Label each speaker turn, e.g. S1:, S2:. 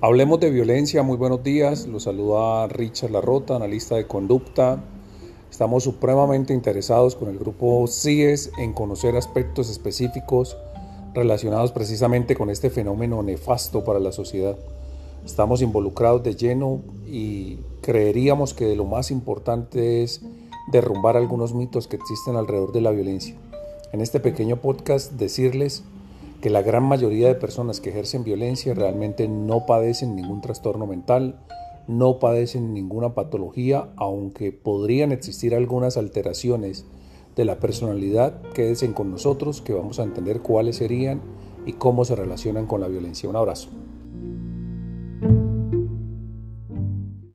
S1: Hablemos de violencia, muy buenos días. Los saluda Richard Larrota, analista de conducta. Estamos supremamente interesados con el grupo CIES en conocer aspectos específicos relacionados precisamente con este fenómeno nefasto para la sociedad. Estamos involucrados de lleno y creeríamos que lo más importante es derrumbar algunos mitos que existen alrededor de la violencia. En este pequeño podcast decirles que la gran mayoría de personas que ejercen violencia realmente no padecen ningún trastorno mental, no padecen ninguna patología, aunque podrían existir algunas alteraciones de la personalidad, quédense con nosotros que vamos a entender cuáles serían y cómo se relacionan con la violencia. Un abrazo.